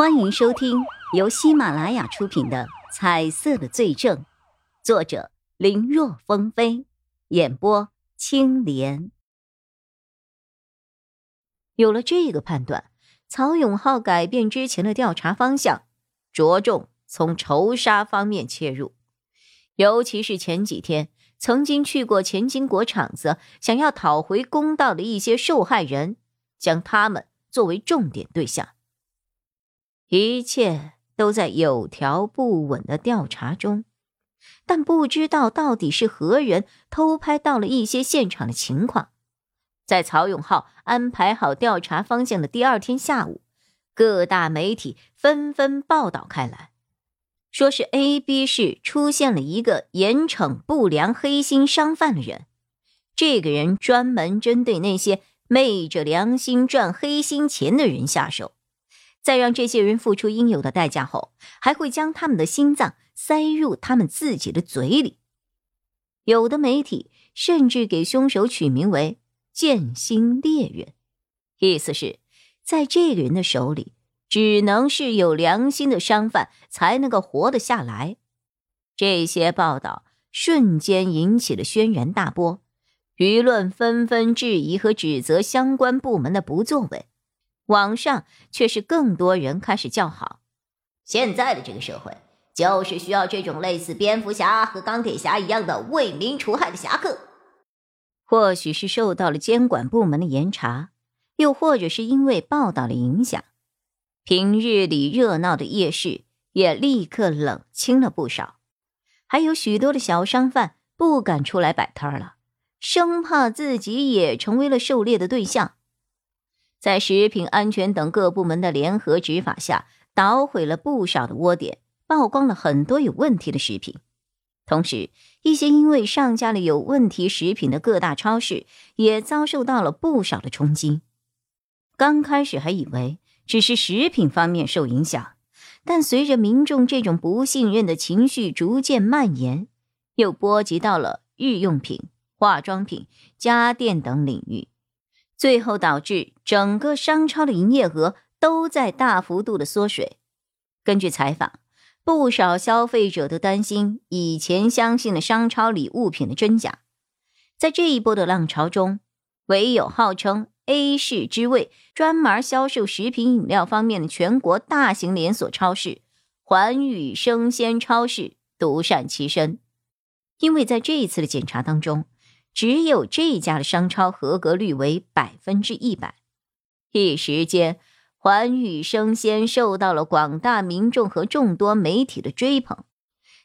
欢迎收听由喜马拉雅出品的《彩色的罪证》，作者林若风飞，演播青莲。有了这个判断，曹永浩改变之前的调查方向，着重从仇杀方面切入，尤其是前几天曾经去过钱金国厂子，想要讨回公道的一些受害人，将他们作为重点对象。一切都在有条不紊的调查中，但不知道到底是何人偷拍到了一些现场的情况。在曹永浩安排好调查方向的第二天下午，各大媒体纷纷报道开来，说是 A、B 市出现了一个严惩不良黑心商贩的人。这个人专门针对那些昧着良心赚黑心钱的人下手。在让这些人付出应有的代价后，还会将他们的心脏塞入他们自己的嘴里。有的媒体甚至给凶手取名为“剑心猎人”，意思是，在这个人的手里，只能是有良心的商贩才能够活得下来。这些报道瞬间引起了轩然大波，舆论纷纷质疑和指责相关部门的不作为。网上却是更多人开始叫好。现在的这个社会就是需要这种类似蝙蝠侠和钢铁侠一样的为民除害的侠客。或许是受到了监管部门的严查，又或者是因为报道的影响，平日里热闹的夜市也立刻冷清了不少。还有许多的小商贩不敢出来摆摊了，生怕自己也成为了狩猎的对象。在食品安全等各部门的联合执法下，捣毁了不少的窝点，曝光了很多有问题的食品。同时，一些因为上架了有问题食品的各大超市也遭受到了不少的冲击。刚开始还以为只是食品方面受影响，但随着民众这种不信任的情绪逐渐蔓延，又波及到了日用品、化妆品、家电等领域。最后导致整个商超的营业额都在大幅度的缩水。根据采访，不少消费者都担心以前相信的商超里物品的真假。在这一波的浪潮中，唯有号称 A 市之味、专门销售食品饮料方面的全国大型连锁超市环宇生鲜超市独善其身，因为在这一次的检查当中。只有这家的商超合格率为百分之一百，一时间，环宇生鲜受到了广大民众和众多媒体的追捧，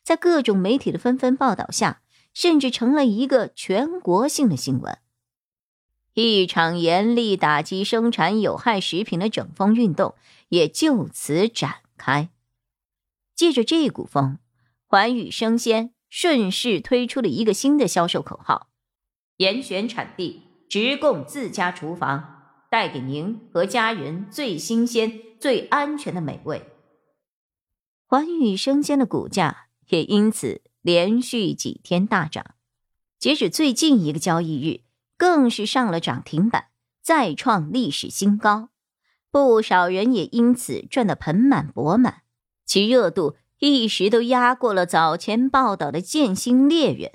在各种媒体的纷纷报道下，甚至成了一个全国性的新闻。一场严厉打击生产有害食品的整风运动也就此展开。借着这股风，环宇生鲜顺势推出了一个新的销售口号。严选产地，直供自家厨房，带给您和家人最新鲜、最安全的美味。环宇生鲜的股价也因此连续几天大涨，截止最近一个交易日，更是上了涨停板，再创历史新高。不少人也因此赚得盆满钵满，其热度一时都压过了早前报道的剑心猎人。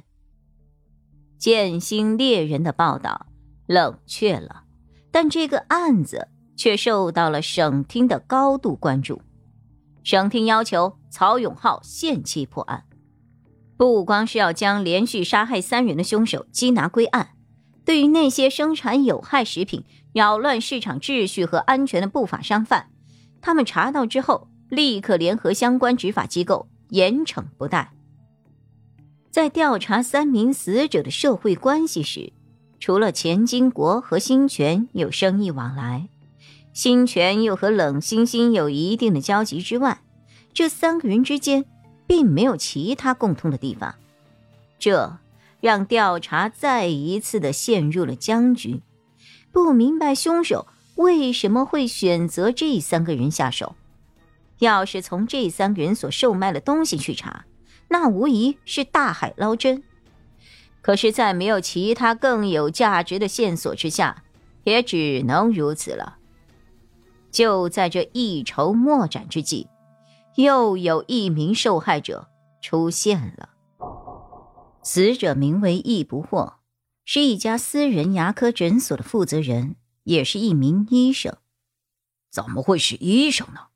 剑心猎人的报道冷却了，但这个案子却受到了省厅的高度关注。省厅要求曹永浩限期破案，不光是要将连续杀害三人的凶手缉拿归案，对于那些生产有害食品、扰乱市场秩序和安全的不法商贩，他们查到之后，立刻联合相关执法机构严惩不贷。在调查三名死者的社会关系时，除了钱金国和新权有生意往来，新权又和冷欣欣有一定的交集之外，这三个人之间并没有其他共通的地方，这让调查再一次的陷入了僵局。不明白凶手为什么会选择这三个人下手，要是从这三个人所售卖的东西去查。那无疑是大海捞针，可是，在没有其他更有价值的线索之下，也只能如此了。就在这一筹莫展之际，又有一名受害者出现了。死者名为易不惑，是一家私人牙科诊所的负责人，也是一名医生。怎么会是医生呢？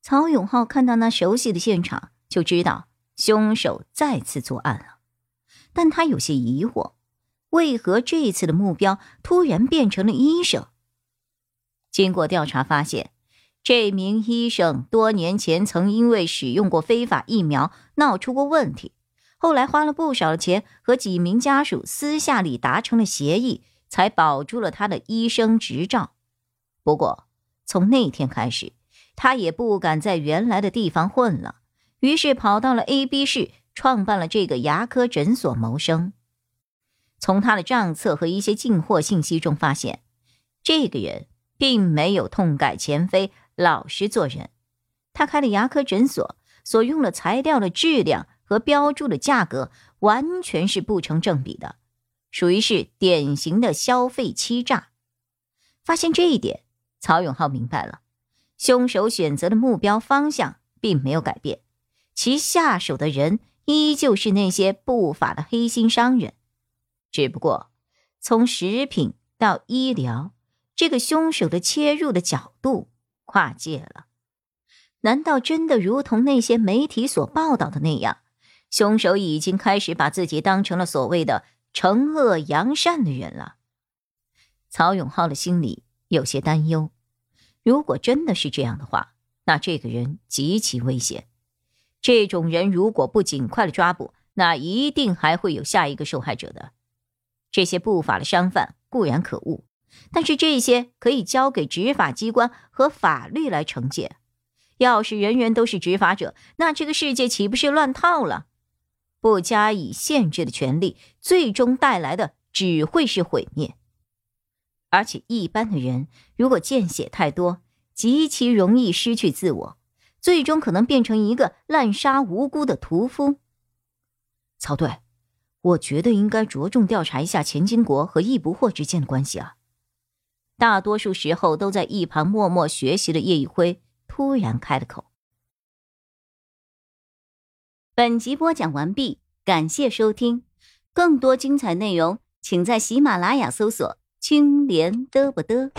曹永浩看到那熟悉的现场，就知道凶手再次作案了。但他有些疑惑，为何这次的目标突然变成了医生？经过调查发现，这名医生多年前曾因为使用过非法疫苗闹出过问题，后来花了不少的钱和几名家属私下里达成了协议，才保住了他的医生执照。不过，从那天开始，他也不敢在原来的地方混了，于是跑到了 A、B 市，创办了这个牙科诊所谋生。从他的账册和一些进货信息中发现，这个人并没有痛改前非、老实做人。他开的牙科诊所所用的材料的质量和标注的价格完全是不成正比的，属于是典型的消费欺诈。发现这一点。曹永浩明白了，凶手选择的目标方向并没有改变，其下手的人依旧是那些不法的黑心商人，只不过从食品到医疗，这个凶手的切入的角度跨界了。难道真的如同那些媒体所报道的那样，凶手已经开始把自己当成了所谓的惩恶扬善的人了？曹永浩的心里。有些担忧，如果真的是这样的话，那这个人极其危险。这种人如果不尽快的抓捕，那一定还会有下一个受害者的。这些不法的商贩固然可恶，但是这些可以交给执法机关和法律来惩戒。要是人人都是执法者，那这个世界岂不是乱套了？不加以限制的权利，最终带来的只会是毁灭。而且，一般的人如果见血太多，极其容易失去自我，最终可能变成一个滥杀无辜的屠夫。曹队，我觉得应该着重调查一下钱金国和易不惑之间的关系啊。大多数时候都在一旁默默学习的叶一辉突然开了口。本集播讲完毕，感谢收听，更多精彩内容，请在喜马拉雅搜索。青莲嘚不嘚。